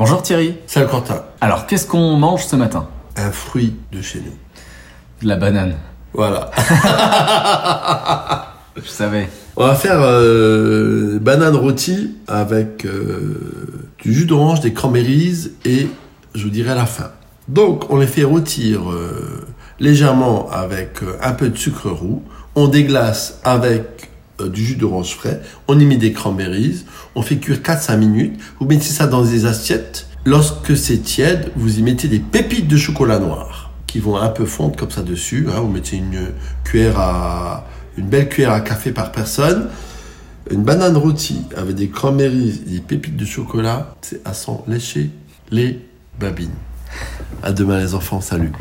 Bonjour Thierry. Salut Quentin. Alors, qu'est-ce qu'on mange ce matin? Un fruit de chez nous. De la banane. Voilà. Je savais. On va faire euh, banane rôtie avec euh, du jus d'orange, des cranberries et je vous dirai la fin. Donc, on les fait rôtir euh, légèrement avec euh, un peu de sucre roux. On déglace avec euh, du jus d'orange frais. On y met des cranberries. On fait cuire 4-5 minutes. Vous mettez ça dans des assiettes. Lorsque c'est tiède, vous y mettez des pépites de chocolat noir qui vont un peu fondre comme ça dessus. hein. Vous mettez une cuillère à une belle cuillère à café par personne. Une banane rôtie avec des cranberries et des pépites de chocolat, c'est à s'en lécher les babines. À demain les enfants, salut.